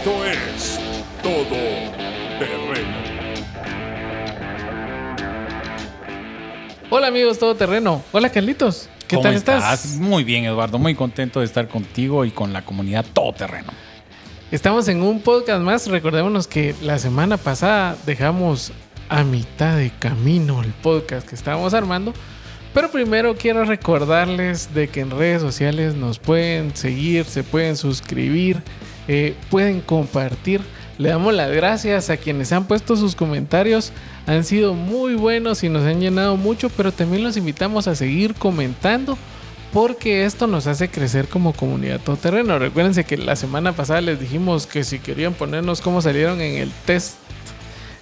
Esto es Todo Terreno. Hola amigos Todo Terreno. Hola Carlitos. ¿Qué ¿Cómo tal estás? Muy bien, Eduardo. Muy contento de estar contigo y con la comunidad todoterreno. Estamos en un podcast más. Recordémonos que la semana pasada dejamos a mitad de camino el podcast que estábamos armando. Pero primero quiero recordarles de que en redes sociales nos pueden seguir, se pueden suscribir, eh, pueden compartir. Le damos las gracias a quienes han puesto sus comentarios. Han sido muy buenos y nos han llenado mucho, pero también los invitamos a seguir comentando porque esto nos hace crecer como comunidad todoterreno. Recuérdense que la semana pasada les dijimos que si querían ponernos cómo salieron en el test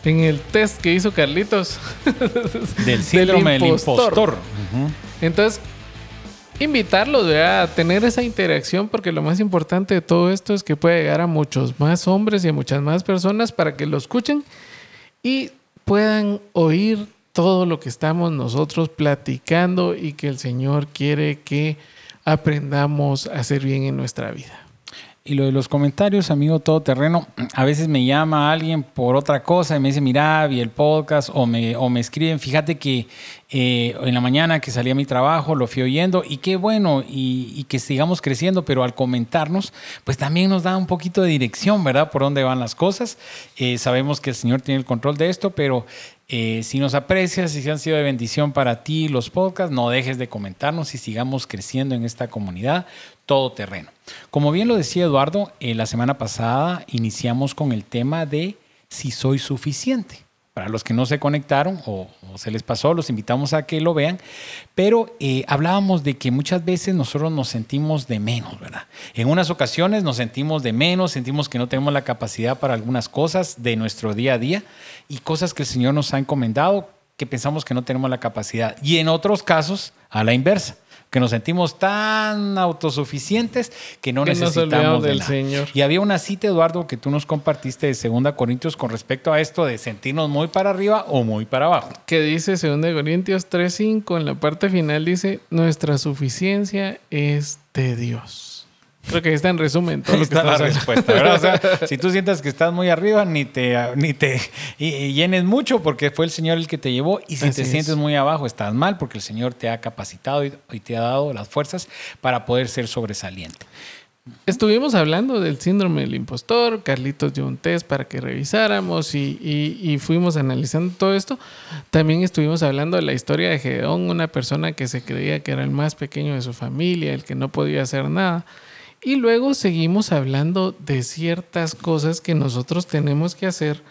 en el test que hizo Carlitos Del síndrome del impostor. Entonces, invitarlos a tener esa interacción porque lo más importante de todo esto es que pueda llegar a muchos más hombres y a muchas más personas para que lo escuchen y puedan oír todo lo que estamos nosotros platicando y que el Señor quiere que aprendamos a hacer bien en nuestra vida. Y lo de los comentarios, amigo todoterreno, a veces me llama alguien por otra cosa y me dice, mira, vi el podcast o me, o me escriben, fíjate que eh, en la mañana que salí a mi trabajo lo fui oyendo y qué bueno y, que sigamos creciendo, pero al comentarnos, pues también nos da un poquito de dirección, ¿verdad? Por dónde van las cosas. Eh, sabemos que el Señor tiene el control de esto, pero eh, si nos aprecias si han sido de bendición para ti los podcasts, no dejes de comentarnos y sigamos creciendo en esta comunidad todoterreno. Como bien lo decía Eduardo, eh, la semana pasada iniciamos con el tema de si soy suficiente. Para los que no se conectaron o, se les pasó, los invitamos a que lo vean. Pero eh, hablábamos de que muchas veces nosotros nos sentimos de menos, ¿verdad? En unas ocasiones nos sentimos de menos, sentimos que no tenemos la capacidad para algunas cosas de nuestro día a día y cosas que el Señor nos ha encomendado que pensamos que no tenemos la capacidad. Y en otros casos, a la inversa que nos sentimos tan autosuficientes que no Que necesitamos de del nada. Señor. Y había una cita, Eduardo, que tú nos compartiste de 2 Corintios con respecto a esto de sentirnos muy para arriba o muy para abajo. que dice 2 Corintios 3:5 en la parte final dice nuestra suficiencia es de Dios. Creo que ahí está en resumen todo Ahí lo que está la respuesta, ¿verdad? O sea, si tú sientas que estás muy arriba, ni te, ni te y- y llenes mucho porque fue el Señor el que te llevó. Y si Así te es. sientes muy abajo, estás mal porque el Señor te ha capacitado y, y te ha dado las fuerzas para poder ser sobresaliente. Estuvimos hablando del síndrome del impostor, Carlitos dio un test para que revisáramos y, y- y fuimos analizando todo esto. También estuvimos hablando de la historia de Gedeón, una persona que se creía que era el más pequeño de su familia, el que no podía hacer nada. Y luego seguimos hablando de ciertas cosas que nosotros tenemos que hacer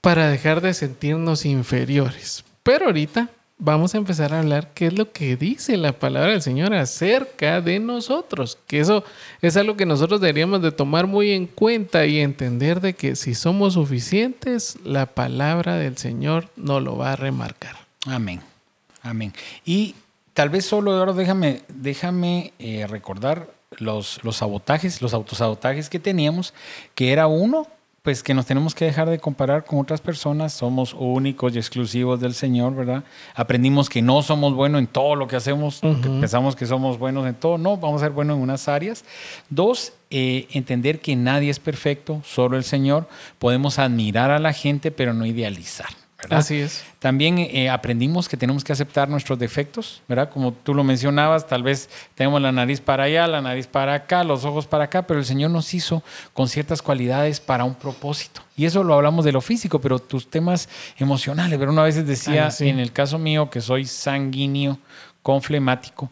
para dejar de sentirnos inferiores. Pero ahorita vamos a empezar a hablar qué es lo que dice la palabra del Señor acerca de nosotros. Que eso es algo que nosotros deberíamos de tomar muy en cuenta y entender de que si somos suficientes, la palabra del Señor nos lo va a remarcar. Amén. Amén. Y tal vez solo, Eduardo, déjame, déjame eh, recordar los, los sabotajes, los autosabotajes que teníamos, que era uno, pues que nos tenemos que dejar de comparar con otras personas, somos únicos y exclusivos del Señor, ¿verdad? Aprendimos que no somos buenos en todo lo que hacemos, que pensamos que somos buenos en todo, no, vamos a ser buenos en unas áreas. Dos, eh, entender que nadie es perfecto, solo el Señor. Podemos admirar a la gente, pero no idealizar. ¿Verdad? Así es. También eh, aprendimos que tenemos que aceptar nuestros defectos, ¿verdad? Como tú lo mencionabas, tal vez tenemos la nariz para allá, la nariz para acá, los ojos para acá, pero el Señor nos hizo con ciertas cualidades para un propósito. Y eso lo hablamos de lo físico, pero tus temas emocionales, pero una vez decía, Ah, sí. en el caso mío, que soy sanguíneo, con flemático,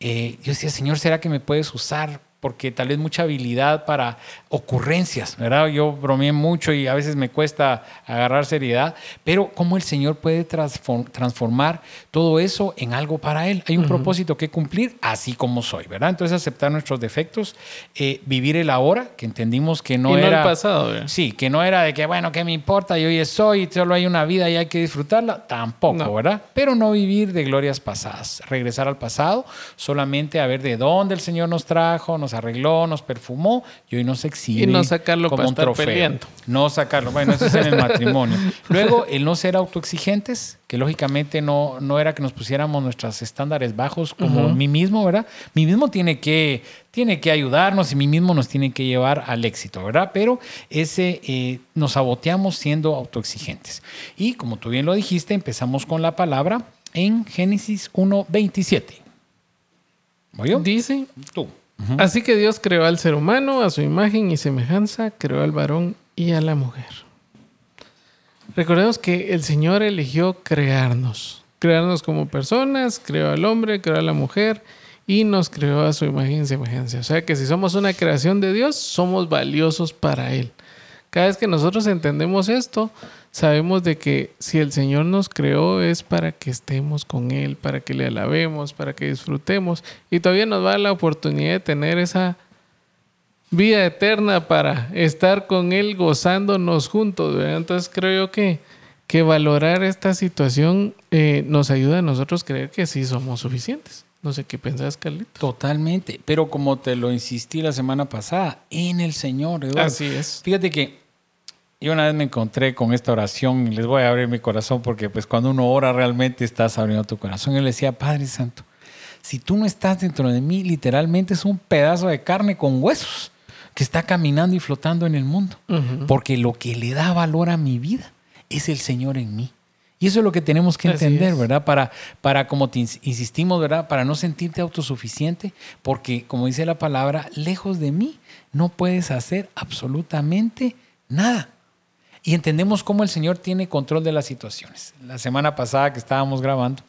eh, yo decía, Señor, ¿será que me puedes usar? Porque tal vez mucha habilidad para ocurrencias, ¿verdad? Yo bromeé mucho y a veces me cuesta agarrar seriedad, pero cómo el Señor puede transform- transformar todo eso en algo para Él. Hay un propósito que cumplir, así como soy, ¿verdad? Entonces aceptar nuestros defectos, eh, vivir el ahora, que entendimos que no y no era... el pasado. ¿verdad? Sí, que no era de que, bueno, ¿qué me importa? Yo hoy soy, solo hay una vida y hay que disfrutarla. Tampoco, No. ¿verdad? Pero no vivir de glorias pasadas. Regresar al pasado, solamente a ver de dónde el Señor nos trajo, nos nos arregló, nos perfumó y hoy nos exhibe Y no sacarlo como para un trofeo. peleando. No sacarlo. Bueno, eso es en el matrimonio. Luego, el no ser autoexigentes, que lógicamente no, no era que nos pusiéramos nuestros estándares bajos como mí mismo, ¿verdad? Mí mismo tiene que, tiene que ayudarnos y mí mismo nos tiene que llevar al éxito, ¿verdad? Pero ese eh, nos saboteamos siendo autoexigentes. Y como tú bien lo dijiste, empezamos con la palabra en Génesis 1.27. ¿Voy yo? Así que Dios creó al ser humano a su imagen y semejanza, creó al varón y a la mujer. Recordemos que el Señor eligió crearnos, crearnos como personas, creó al hombre, creó a la mujer y nos creó a su imagen y semejanza. O sea que si somos una creación de Dios, somos valiosos para Él. Cada vez que nosotros entendemos esto, sabemos de que si el Señor nos creó es para que estemos con Él, para que le alabemos, para que disfrutemos y todavía nos da la oportunidad de tener esa vida eterna para estar con Él gozándonos juntos. ¿verdad? Entonces creo yo que, que valorar esta situación eh, nos ayuda a nosotros creer que sí somos suficientes. No sé qué pensás, Carlito. Totalmente. Pero como te lo insistí la semana pasada, en el Señor, Eduardo. Así es. Fíjate que yo una vez me encontré con esta oración y les voy a abrir mi corazón porque pues cuando uno ora realmente estás abriendo tu corazón. Yo le decía, Padre Santo, si tú no estás dentro de mí, literalmente es un pedazo de carne con huesos que está caminando y flotando en el mundo. Porque lo que le da valor a mi vida es el Señor en mí. Y eso es lo que tenemos que entender. ¿verdad? Para, para, como te ins- insistimos, ¿verdad? Para no sentirte autosuficiente, porque como dice la palabra, lejos de mí no puedes hacer absolutamente nada. Y entendemos cómo el Señor tiene control de las situaciones. La semana pasada que estábamos grabando,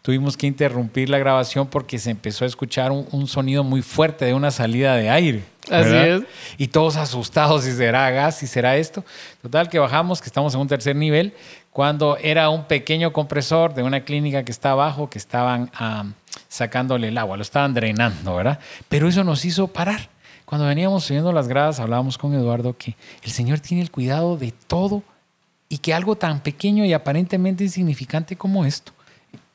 tuvimos que interrumpir la grabación porque se empezó a escuchar un, un sonido muy fuerte de una salida de aire. Así ¿verdad? es. Y todos asustados, si será gas, si será esto. Total, que bajamos, que estamos en un tercer nivel, cuando era un pequeño compresor de una clínica que está abajo, que estaban am, sacándole el agua, lo estaban drenando, ¿verdad? Pero eso nos hizo parar. Cuando veníamos subiendo las gradas, hablábamos con Eduardo que el Señor tiene el cuidado de todo y que algo tan pequeño y aparentemente insignificante como esto,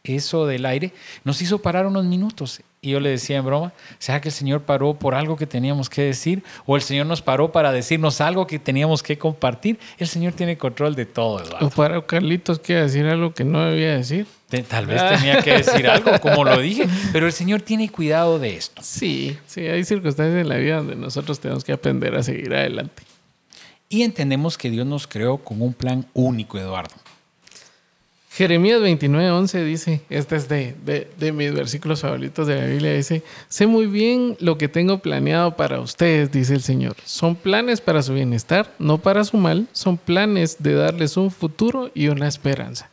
eso del aire, nos hizo parar unos minutos. Y yo le decía en broma, ¿será que el Señor paró por algo que teníamos que decir? ¿O el Señor nos paró para decirnos algo que teníamos que compartir? El Señor tiene control de todo, Eduardo. O para Carlitos quiere decir algo que no debía decir. Tal vez tenía que decir algo, como lo dije, pero el Señor tiene cuidado de esto. Sí, sí, hay circunstancias en la vida donde nosotros tenemos que aprender a seguir adelante. Y entendemos que Dios nos creó con un plan único, Eduardo. Jeremías 29, 11 dice, este es de, de, de mis versículos favoritos de la Biblia, dice, sé muy bien lo que tengo planeado para ustedes, dice el Señor. Son planes para su bienestar, no para su mal, son planes de darles un futuro y una esperanza.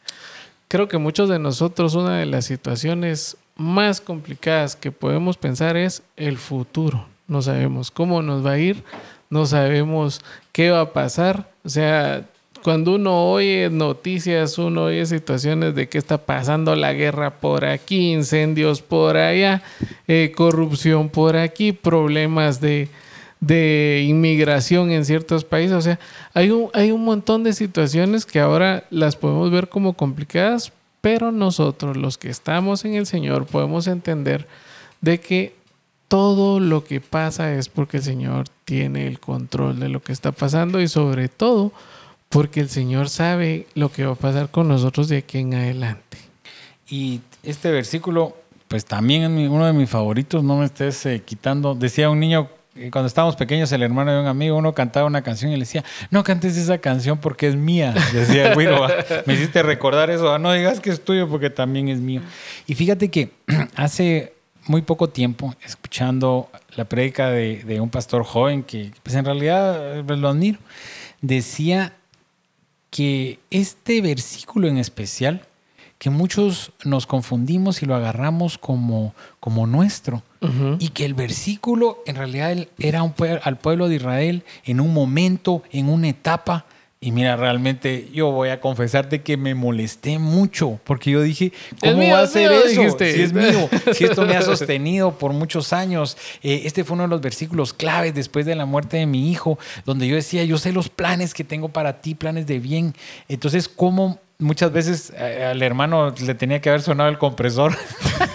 Creo que muchos de nosotros una de las situaciones más complicadas que podemos pensar es el futuro. No sabemos cómo nos va a ir, no sabemos qué va a pasar. O sea, cuando uno oye noticias, uno oye situaciones de qué está pasando la guerra por aquí, incendios por allá, eh, corrupción por aquí, problemas de, de inmigración en ciertos países. O sea, hay un, hay un montón de situaciones que ahora las podemos ver como complicadas, pero nosotros, los que estamos en el Señor, podemos entender de que todo lo que pasa es porque el Señor tiene el control de lo que está pasando y sobre todo porque el Señor sabe lo que va a pasar con nosotros de aquí en adelante. Y este versículo, pues también es uno de mis favoritos, no me estés eh, quitando. Decía un niño, eh, cuando estábamos pequeños, el hermano de un amigo, uno cantaba una canción y le decía, no cantes esa canción porque es mía. Decía "Ah, me hiciste recordar eso, "Ah, no digas que es tuyo porque también es mío. Y fíjate que hace muy poco tiempo, escuchando la prédica de, de un pastor joven que pues en realidad eh, lo admiro, decía que este versículo en especial, que muchos nos confundimos y lo agarramos como, como nuestro, y que el versículo en realidad era un al pueblo de Israel en un momento, en una etapa. Y mira, realmente yo voy a confesarte que me molesté mucho porque yo dije, ¿cómo mío, va a ser mío", eso? dijiste. Si es mío, si esto me ha sostenido por muchos años. Eh, este fue uno de los versículos claves después de la muerte de mi hijo, donde yo decía, yo sé los planes que tengo para ti, planes de bien. Entonces, ¿cómo muchas veces eh, al hermano le tenía que haber sonado el compresor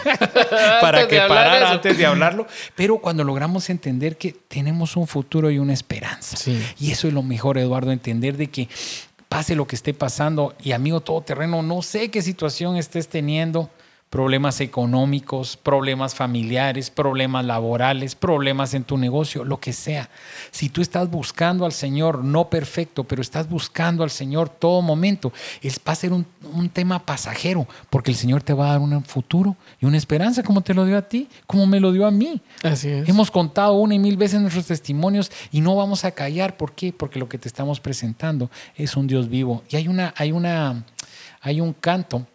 para que parara eso. antes de hablarlo. Pero cuando logramos entender que tenemos un futuro y una esperanza. Sí. Y eso es lo mejor, Eduardo, entender de que pase lo que esté pasando y amigo todoterreno, no sé qué situación estés teniendo, problemas económicos, problemas familiares, problemas laborales, problemas en tu negocio, lo que sea. Si tú estás buscando al Señor, no perfecto, pero estás buscando al Señor todo momento, es, va a ser un, un tema pasajero, porque el Señor te va a dar un futuro y una esperanza como te lo dio a ti, como me lo dio a mí. Así es. Hemos contado una y mil veces nuestros testimonios y no vamos a callar. ¿Por qué? Porque lo que te estamos presentando es un Dios vivo. Y hay una, hay una, hay un canto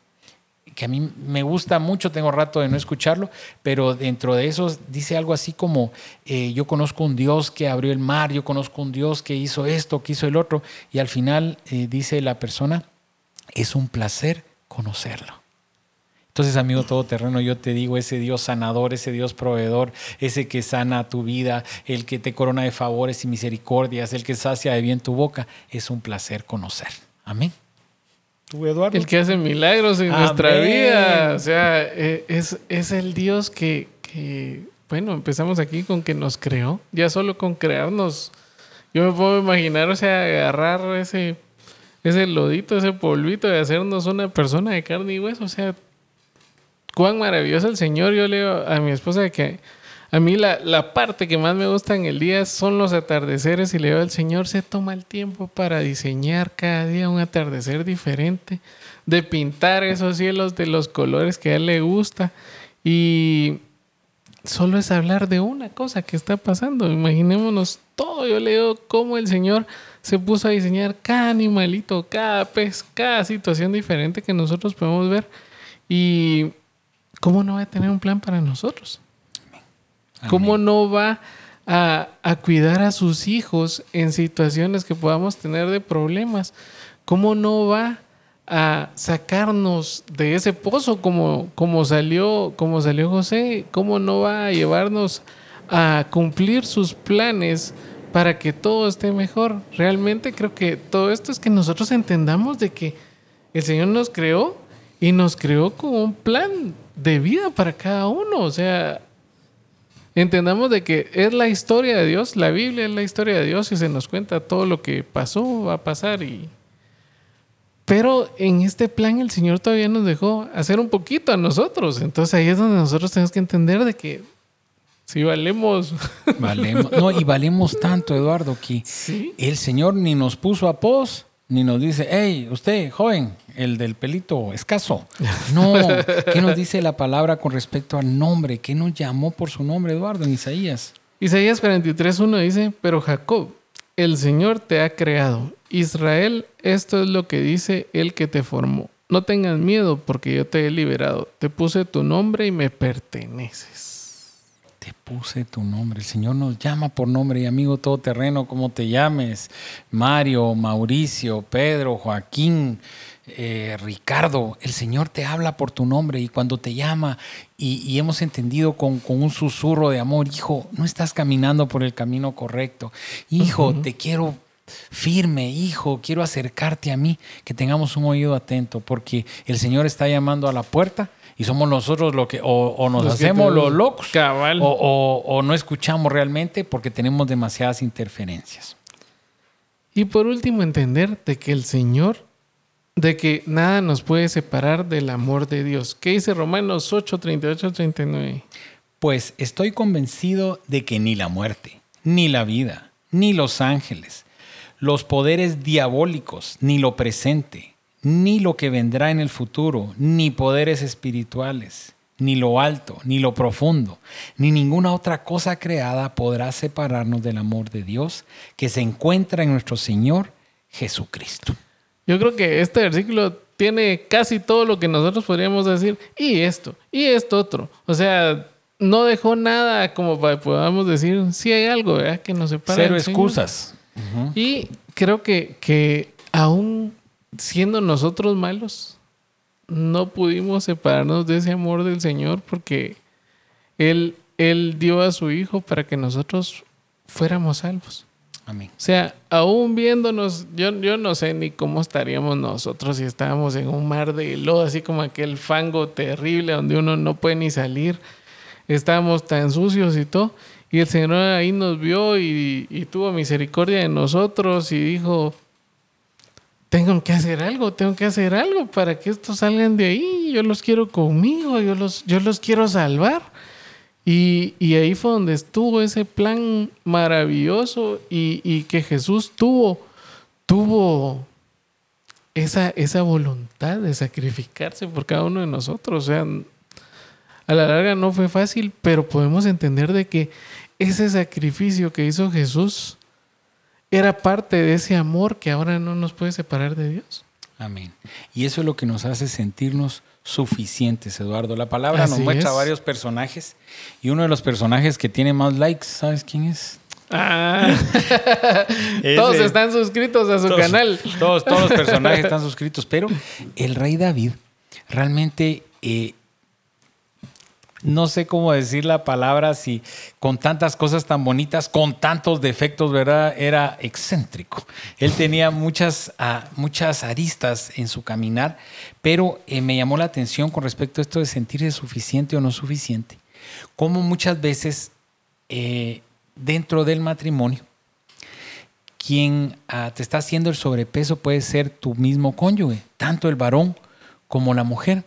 que a mí me gusta mucho, tengo rato de no escucharlo, pero dentro de esos dice algo así como, eh, yo conozco un Dios que abrió el mar, yo conozco un Dios que hizo esto, que hizo el otro, y al final eh, dice la persona, es un placer conocerlo. Entonces, amigo todoterreno, yo te digo, ese Dios sanador, ese Dios proveedor, ese que sana tu vida, el que te corona de favores y misericordias, el que sacia de bien tu boca, es un placer conocer. Amén. ¿Tú, Eduardo? El que hace milagros en Amén. nuestra vida. O sea, eh, es, es el Dios que, que, bueno, empezamos aquí con que nos creó. Ya solo con crearnos, yo me puedo imaginar, o sea, agarrar ese, ese lodito, ese polvito de hacernos una persona de carne y hueso. O sea, cuán maravilloso el Señor. Yo leo a mi esposa que a mí la, la parte que más me gusta en el día son los atardeceres y le digo al Señor se toma el tiempo para diseñar cada día un atardecer diferente, de pintar esos cielos de los colores que a él le gusta y solo es hablar de una cosa que está pasando. Imaginémonos todo. Yo leo cómo el Señor se puso a diseñar cada animalito, cada pez, cada situación diferente que nosotros podemos ver y cómo no va a tener un plan para nosotros. ¿Cómo no va a, a cuidar a sus hijos en situaciones que podamos tener de problemas? ¿Cómo no va a sacarnos de ese pozo como, como, salió, como salió José? ¿Cómo no va a llevarnos a cumplir sus planes para que todo esté mejor? Realmente creo que todo esto es que nosotros entendamos de que el Señor nos creó y nos creó con un plan de vida para cada uno. O sea, entendamos de que es la historia de Dios, la Biblia es la historia de Dios y se nos cuenta todo lo que pasó, va a pasar y... Pero en este plan el Señor todavía nos dejó hacer un poquito a nosotros. Entonces ahí es donde nosotros tenemos que entender de que si valemos... Valemos, no, y valemos tanto, Eduardo, que Sí. el Señor ni nos puso a pos, ni nos dice, hey, usted, joven, el del pelito escaso. No, ¿qué nos dice la palabra con respecto al nombre? ¿Qué nos llamó por su nombre, Eduardo, en Isaías? Isaías 43.1 dice, pero Jacob, el Señor te ha creado. Israel, esto es lo que dice el que te formó. No tengas miedo porque yo te he liberado. Te puse tu nombre y me perteneces. Te puse tu nombre. El Señor nos llama por nombre y amigo todoterreno, como te llames. Mario, Mauricio, Pedro, Joaquín, eh, Ricardo. El Señor te habla por tu nombre y cuando te llama y, y hemos entendido con, con un susurro de amor, hijo, no estás caminando por el camino correcto. Hijo, te quiero firme, hijo, quiero acercarte a mí, que tengamos un oído atento, porque el Señor está llamando a la puerta y somos nosotros lo que, o, o nos Los hacemos te- los locos, Cabal. o, o- o no escuchamos realmente porque tenemos demasiadas interferencias. Y por último, entender de que el Señor, de que nada nos puede separar del amor de Dios. ¿Qué dice Romanos 8, 38, 39? Pues estoy convencido de que ni la muerte, ni la vida, ni los ángeles, los poderes diabólicos, ni lo presente, ni lo que vendrá en el futuro, ni poderes espirituales, ni lo alto, ni lo profundo, ni ninguna otra cosa creada podrá separarnos del amor de Dios que se encuentra en nuestro Señor Jesucristo. Yo creo que este versículo tiene casi todo lo que nosotros podríamos decir. Y esto, y esto otro. O sea, no dejó nada como para que podamos decir si hay algo ¿verdad? que nos separa. Cero del Señor. excusas. Y creo que, que aún siendo nosotros malos, no pudimos separarnos de ese amor del Señor porque Él, Él dio a su Hijo para que nosotros fuéramos salvos. Amén. O sea, aún viéndonos, yo, yo no sé ni cómo estaríamos nosotros si estábamos en un mar de lodo, así como aquel fango terrible donde uno no puede ni salir. Estábamos tan sucios y todo. Y el Señor ahí nos vio y, y tuvo misericordia de nosotros y dijo, tengo que hacer algo, tengo que hacer algo para que estos salgan de ahí. Yo los quiero conmigo, yo los, yo los quiero salvar. Y, y ahí fue donde estuvo ese plan maravilloso y, y que Jesús tuvo, tuvo esa, esa voluntad de sacrificarse por cada uno de nosotros. O sea, a la larga no fue fácil, pero podemos entender de que ese sacrificio que hizo Jesús era parte de ese amor que ahora no nos puede separar de Dios. Amén. Y eso es lo que nos hace sentirnos suficientes, Eduardo. La palabra nos muestra es. varios personajes y uno de los personajes que tiene más likes, ¿sabes quién es? Ah. Todos están suscritos a su Todos- canal. Todos, todos los personajes están suscritos, pero el rey David realmente eh, no sé cómo decir la palabra si con tantas cosas tan bonitas, con tantos defectos, ¿verdad? Era excéntrico. Él tenía muchas, ah, muchas aristas en su caminar, pero eh, me llamó la atención con respecto a esto de sentirse suficiente o no suficiente. Como muchas veces eh, dentro del matrimonio, quien ah, te está haciendo el sobrepeso puede ser tu mismo cónyuge, tanto el varón como la mujer.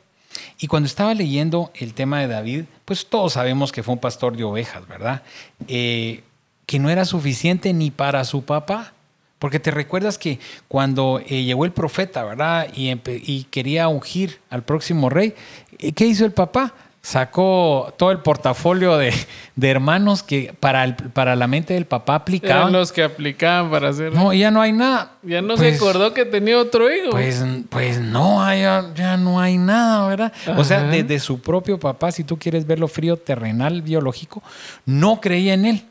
Y cuando estaba leyendo el tema de David, pues todos sabemos que fue un pastor de ovejas, ¿verdad? Eh, que no era suficiente ni para su papá. Porque te recuerdas que cuando eh, llegó el profeta, ¿verdad? Y, y quería ungir al próximo rey, eh, ¿qué hizo el papá? Sacó todo el portafolio de, de hermanos que para, el- para la mente del papá aplicaban. Eran los que aplicaban para hacer. No, ya no hay nada. ya no Pues- se acordó que tenía otro hijo. Pues, pues no, ya, ya no hay nada, ¿verdad? O sea, desde su propio papá, si tú quieres verlo frío, terrenal, biológico, no creía en él.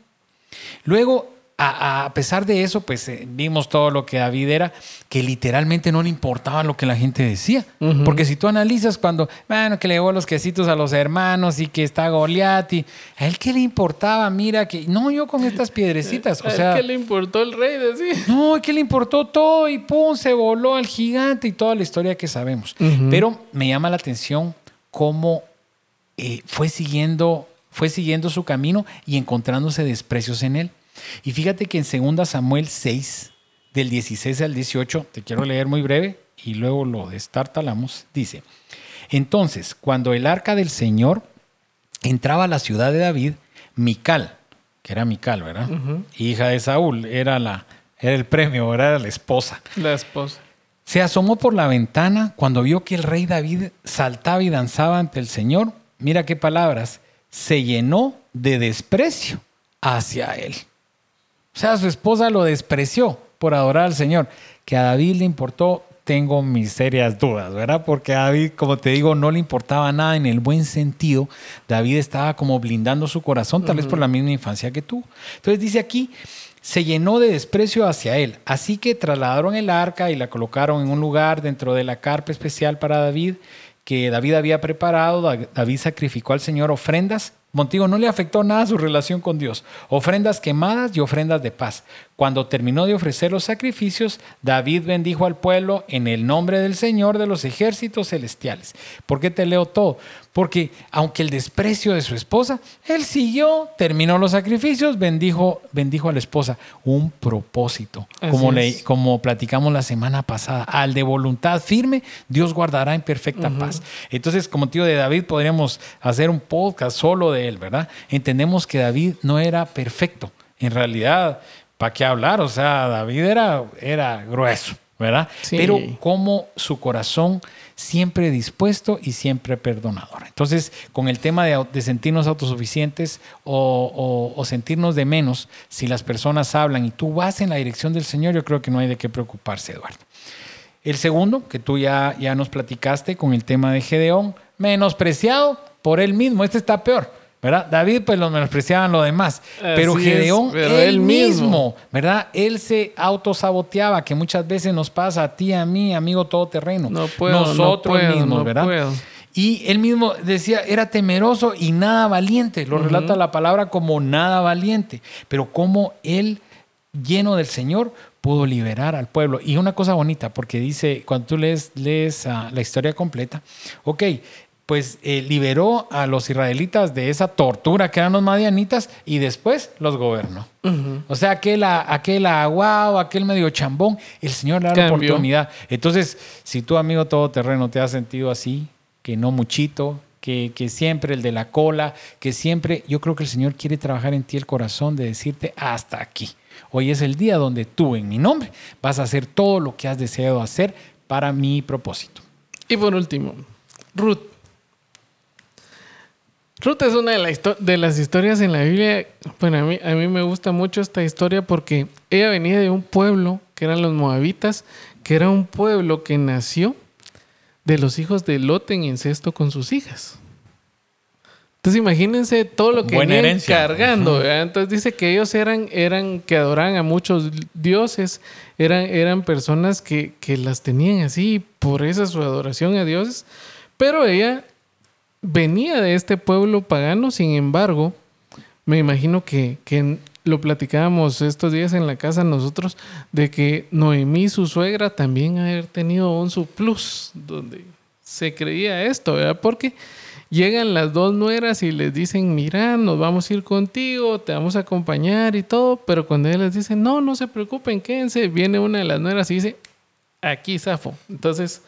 Luego, a, a pesar de eso, pues eh, vimos todo lo que David era, que literalmente no le importaba lo que la gente decía. Porque si tú analizas cuando, bueno, que le llevó los quesitos a los hermanos y que está Goliat, y a él qué le importaba, mira que, no, yo con estas piedrecitas, o ¿A él sea... ¿Qué le importó el rey? Decía. No, que le importó todo y pum, se voló al gigante y toda la historia que sabemos. Pero me llama la atención cómo eh, fue, siguiendo, fue siguiendo su camino y encontrándose desprecios en él. Y fíjate que en 2 Samuel 6, del 16 al 18, te quiero leer muy breve y luego lo destartalamos, dice, entonces, cuando el arca del Señor entraba a la ciudad de David, Mical, que era Mical, ¿verdad? Hija de Saúl, era, la, era el premio, era la esposa. La esposa. Se asomó por la ventana cuando vio que el rey David saltaba y danzaba ante el Señor. Mira qué palabras. Se llenó de desprecio hacia él. O sea, su esposa lo despreció por adorar al Señor. Que a David le importó, tengo mis serias dudas, ¿verdad? Porque a David, como te digo, no le importaba nada en el buen sentido. David estaba como blindando su corazón, tal vez por la misma infancia que tú. Entonces dice aquí, se llenó de desprecio hacia él. Así que trasladaron el arca y la colocaron en un lugar dentro de la carpa especial para David que David había preparado. Da- David sacrificó al Señor ofrendas. Montigo no le afectó nada su relación con Dios. Ofrendas quemadas y ofrendas de paz. Cuando terminó de ofrecer los sacrificios, David bendijo al pueblo en el nombre del Señor de los ejércitos celestiales. ¿Por qué te leo todo? Porque aunque el desprecio de su esposa, él siguió, terminó los sacrificios, bendijo, bendijo a la esposa. Un propósito. Así Como, le- como platicamos la semana pasada, al de voluntad firme, Dios guardará en perfecta paz. Entonces, como tío de David, podríamos hacer un podcast solo de él, ¿verdad? Entendemos que David no era perfecto. En realidad, ¿para qué hablar? O sea, David era, era grueso, ¿verdad? Sí. Pero como su corazón siempre dispuesto y siempre perdonador. Entonces, con el tema de, sentirnos autosuficientes o, o- o sentirnos de menos, si las personas hablan y tú vas en la dirección del Señor, yo creo que no hay de qué preocuparse, Eduardo. El segundo, que tú ya, ya nos platicaste con el tema de Gedeón, menospreciado por él mismo. Este está peor, ¿verdad? David, pues lo menospreciaban lo demás. pero es, Gedeón, pero él él mismo, mismo. ¿verdad? Él se autosaboteaba, que muchas veces nos pasa a ti, a mí, amigo todoterreno. No puedo, no Nosotros puedo, mismos, no ¿verdad? puedo. Y él mismo decía, era temeroso y nada valiente. Lo relata la palabra como nada valiente. Pero cómo él lleno del Señor, pudo liberar al pueblo. Y una cosa bonita, porque dice, cuando tú lees, lees ah, la historia completa, ok, pues eh, liberó a los israelitas de esa tortura que eran los madianitas y después los gobernó. O sea, aquel, aquel aguao, aquel medio chambón, el Señor le da la oportunidad. Entonces, si tu amigo todoterreno te ha sentido así, que no muchito, que, que, siempre el de la cola, que siempre, yo creo que el Señor quiere trabajar en ti el corazón de decirte hasta aquí. Hoy es el día donde tú, en mi nombre, vas a hacer todo lo que has deseado hacer para mi propósito. Y por último, Ruth Ruth es una de, las historias en la Biblia. Bueno, a mí, a mí me gusta mucho esta historia porque ella venía de un pueblo que eran los Moabitas, que era un pueblo que nació de los hijos de Lot en incesto con sus hijas. Entonces imagínense todo lo que venían cargando. Entonces dice que ellos eran, eran que adoraban a muchos dioses, eran, eran personas que, que las tenían así por esa su adoración a dioses. Pero ella venía de este pueblo pagano, sin embargo, me imagino que, lo platicábamos estos días en la casa nosotros, de que Noemí, su suegra, también haber tenido un su plus, donde se creía esto, ¿verdad? Porque llegan las dos nueras y les dicen, mira, nos vamos a ir contigo, te vamos a acompañar y todo, pero cuando ellas les dicen, no, no se preocupen, quédense, viene una de las nueras y dice, aquí zafo. Entonces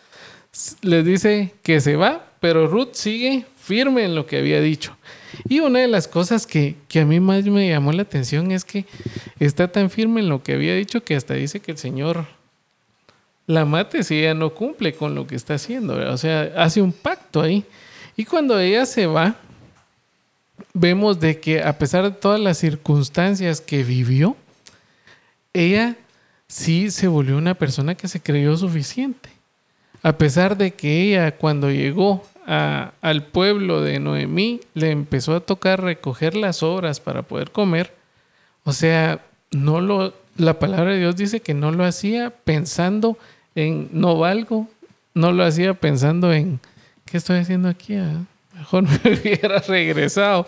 les dice que se va, pero Ruth sigue firme en lo que había dicho. Y una de las cosas que, a mí más me llamó la atención es que está tan firme en lo que había dicho que hasta dice que el Señor la mate si ella no cumple con lo que está haciendo. O sea, hace un pacto ahí. Y cuando ella se va, vemos de que a pesar de todas las circunstancias que vivió, ella sí se volvió una persona que se creyó suficiente. A pesar de que ella cuando llegó al pueblo de Noemí le empezó a tocar recoger las obras para poder comer, o sea, no lo, la palabra de Dios dice que no lo hacía pensando en no valgo, no lo hacía pensando en ¿qué estoy haciendo aquí? Ah, mejor me hubiera regresado.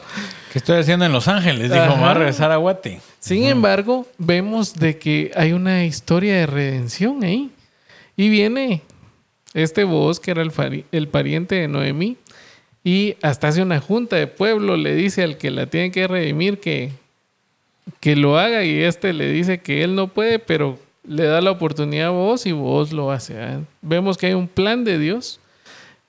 ¿Qué estoy haciendo en Los Ángeles? Dijo, me a regresar a Guate. Sin embargo, vemos de que hay una historia de redención ahí. Y viene este voz que era el, pariente de Noemí, y hasta hace una junta de pueblo, le dice al que la tiene que redimir que, que lo haga, y este le dice que él no puede, pero le da la oportunidad a vos y vos lo hace. Vemos que hay un plan de Dios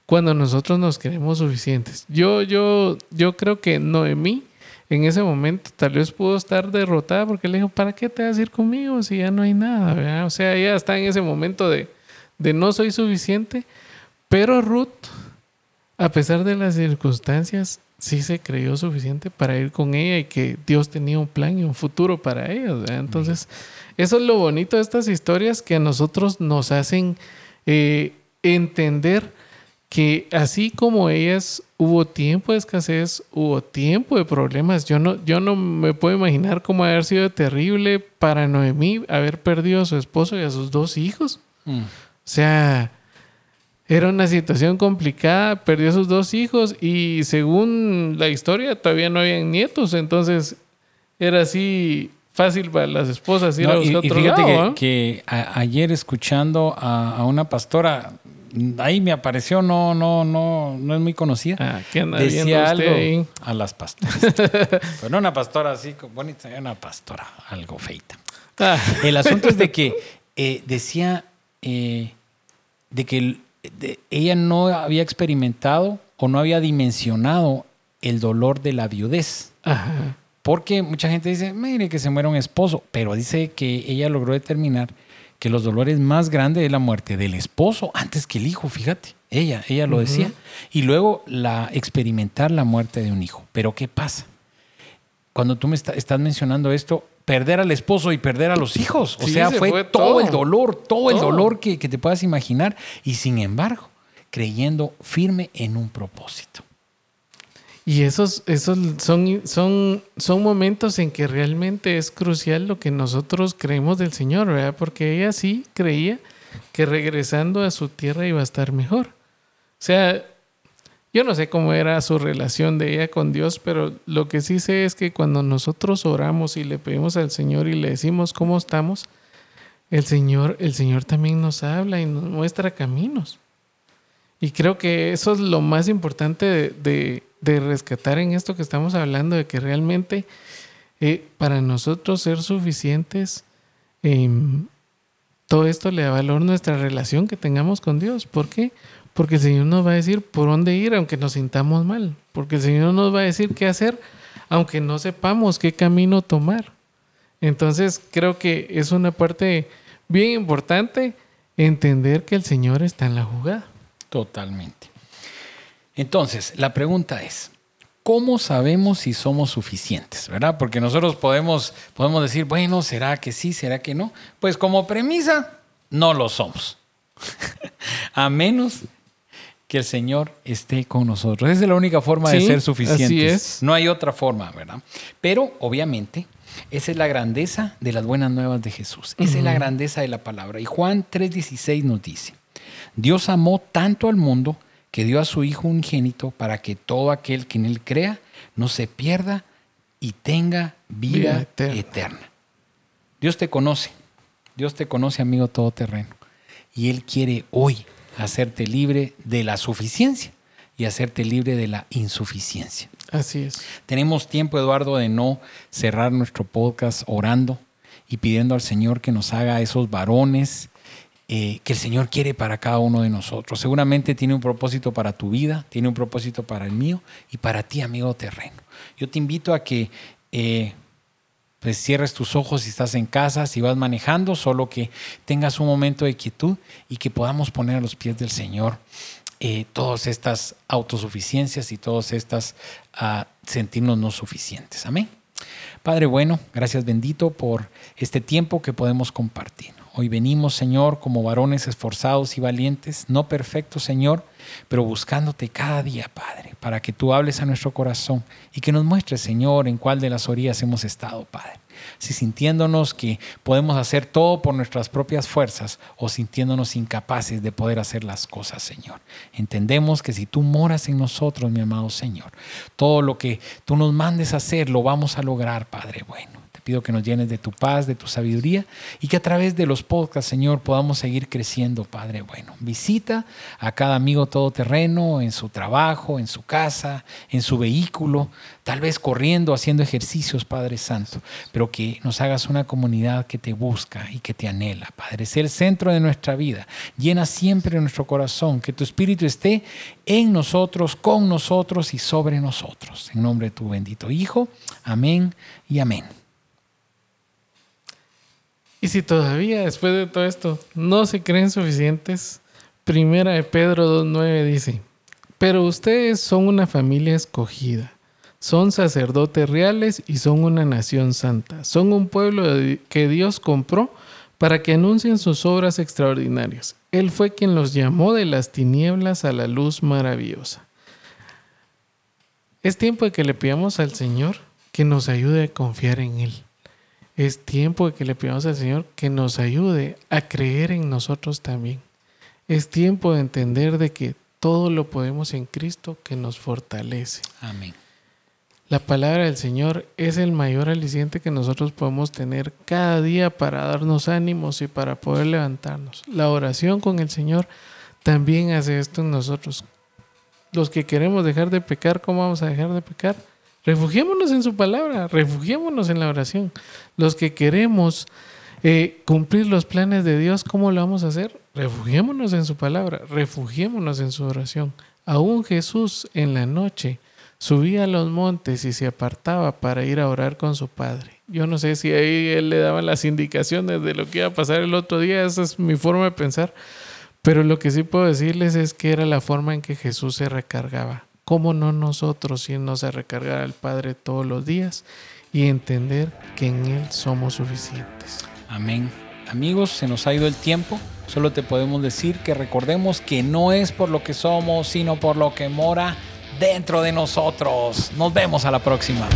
cuando nosotros nos creemos suficientes. Yo, yo, yo creo que Noemí en ese momento tal vez pudo estar derrotada porque le dijo, ¿para qué te vas a ir conmigo si ya no hay nada? O sea, ella está en ese momento de, de no soy suficiente, pero Ruth, a pesar de las circunstancias, sí se creyó suficiente para ir con ella y que Dios tenía un plan y un futuro para ella. Entonces, eso es lo bonito de estas historias que a nosotros nos hacen eh, entender que así como ellas hubo tiempo de escasez, hubo tiempo de problemas. Yo no, yo no me puedo imaginar cómo haber sido terrible para Noemí haber perdido a su esposo y a sus dos hijos. Mm. O sea, era una situación complicada, perdió a sus dos hijos y según la historia todavía no habían nietos, entonces era así fácil para las esposas ir a buscar y, fíjate que, que ayer escuchando a, una pastora, ahí me apareció, no, no, no, no es muy conocida. Ah, ¿qué anda Decía algo a las pastoras. Pero no una pastora así bonita, una pastora algo feita. Ah. El asunto es de que eh, decía eh, de que ella no había experimentado o no había dimensionado el dolor de la viudez. Porque mucha gente dice, mire que se muera un esposo, pero dice que ella logró determinar que los dolores más grandes es la muerte del esposo antes que el hijo, fíjate. Ella, ella lo decía. Y luego la experimentar la muerte de un hijo. Pero ¿qué pasa? Cuando tú me estás mencionando esto, perder al esposo y perder a los hijos. O sea, fue, todo, el dolor, todo, el dolor que, te puedas imaginar. Y sin embargo, creyendo firme en un propósito. Y esos, esos son, son, son momentos en que realmente es crucial lo que nosotros creemos del Señor, ¿verdad? Porque ella sí creía que regresando a su tierra iba a estar mejor. O sea, Yo no sé cómo era su relación de ella con Dios, pero lo que sí sé es que cuando nosotros oramos y le pedimos al Señor y le decimos cómo estamos, el Señor, el Señor también nos habla y nos muestra caminos. Y creo que eso es lo más importante de, rescatar en esto que estamos hablando, de que realmente eh, para nosotros ser suficientes, em, todo esto le da valor a nuestra relación que tengamos con Dios. ¿Por qué? Porque el Señor nos va a decir por dónde ir aunque nos sintamos mal. Porque el Señor nos va a decir qué hacer aunque no sepamos qué camino tomar. Entonces creo que es una parte bien importante entender que el Señor está en la jugada. Totalmente. Entonces, la pregunta es, ¿cómo sabemos si somos suficientes? ¿Verdad? Porque nosotros podemos, podemos decir, bueno, ¿será que sí? ¿Será que no? Pues como premisa, no lo somos. A menos que el Señor esté con nosotros. Esa es la única forma de ser suficientes. Así es. No hay otra forma, ¿verdad? Pero obviamente esa es la grandeza de las buenas nuevas de Jesús. Esa es la grandeza de la palabra. Y Juan 3:16 nos dice, Dios amó tanto al mundo que dio a su Hijo unigénito para que todo aquel que en él crea no se pierda y tenga vida, eterna. Dios te conoce. Dios te conoce, amigo todoterreno. Y Él quiere hoy hacerte libre de la suficiencia y hacerte libre de la insuficiencia. Así es. Tenemos tiempo, Eduardo, de no cerrar nuestro podcast orando y pidiendo al Señor que nos haga esos varones eh, que el Señor quiere para cada uno de nosotros. Seguramente tiene un propósito para tu vida, tiene un propósito para el mío y para ti, amigo terreno. Yo te invito a que eh, pues cierres tus ojos si estás en casa, si vas manejando, solo que tengas un momento de quietud y que podamos poner a los pies del Señor eh, todas estas autosuficiencias y todas estas uh, sentirnos no suficientes. Amén. Padre bueno, gracias bendito por este tiempo que podemos compartir. Hoy venimos, Señor, como varones esforzados y valientes, no perfectos, Señor, pero buscándote cada día, Padre, para que tú hables a nuestro corazón y que nos muestres, Señor, en cuál de las orillas hemos estado, Padre si sintiéndonos que podemos hacer todo por nuestras propias fuerzas o sintiéndonos incapaces de poder hacer las cosas, Señor. Entendemos que si tú moras en nosotros, mi amado Señor, todo lo que tú nos mandes a hacer lo vamos a lograr, Padre bueno pido que nos llenes de tu paz, de tu sabiduría y que a través de los podcasts, Señor, podamos seguir creciendo, Padre bueno. Visita a cada amigo todoterreno en su trabajo, en su casa, en su vehículo, tal vez corriendo, haciendo ejercicios, Padre Santo, pero que nos hagas una comunidad que te busca y que te anhela, Padre. Ser el centro de nuestra vida. Llena siempre nuestro corazón, que tu Espíritu esté en nosotros, con nosotros y sobre nosotros. En nombre de tu bendito Hijo. Amén y amén. Y si todavía después de todo esto no se creen suficientes, primera de Pedro 2.9 dice, pero ustedes son una familia escogida, son sacerdotes reales y son una nación santa, son un pueblo que Dios compró para que anuncien sus obras extraordinarias. Él fue quien los llamó de las tinieblas a la luz maravillosa. Es tiempo de que le pidamos al Señor que nos ayude a confiar en Él es tiempo de que le pidamos al Señor que nos ayude a creer en nosotros también. Es tiempo de entender de que todo lo podemos en Cristo que nos fortalece. Amén. La palabra del Señor es el mayor aliciente que nosotros podemos tener cada día para darnos ánimos y para poder levantarnos. La oración con el Señor también hace esto en nosotros. Los que queremos dejar de pecar, ¿cómo vamos a dejar de pecar? Refugiémonos en su palabra, refugiémonos en la oración. Los que queremos eh, cumplir los planes de Dios, ¿cómo lo vamos a hacer? Refugiémonos en su palabra, refugiémonos en su oración. Aún Jesús en la noche subía a los montes y se apartaba para ir a orar con su Padre. Yo no sé si ahí él le daba las indicaciones de lo que iba a pasar el otro día, esa es mi forma de pensar, pero lo que sí puedo decirles es que era la forma en que Jesús se recargaba. ¿Cómo no nosotros irnos a recargar al Padre todos los días y entender que en Él somos suficientes? Amén. Amigos, se nos ha ido el tiempo. Solo te podemos decir que recordemos que no es por lo que somos, sino por lo que mora dentro de nosotros. Nos vemos a la próxima.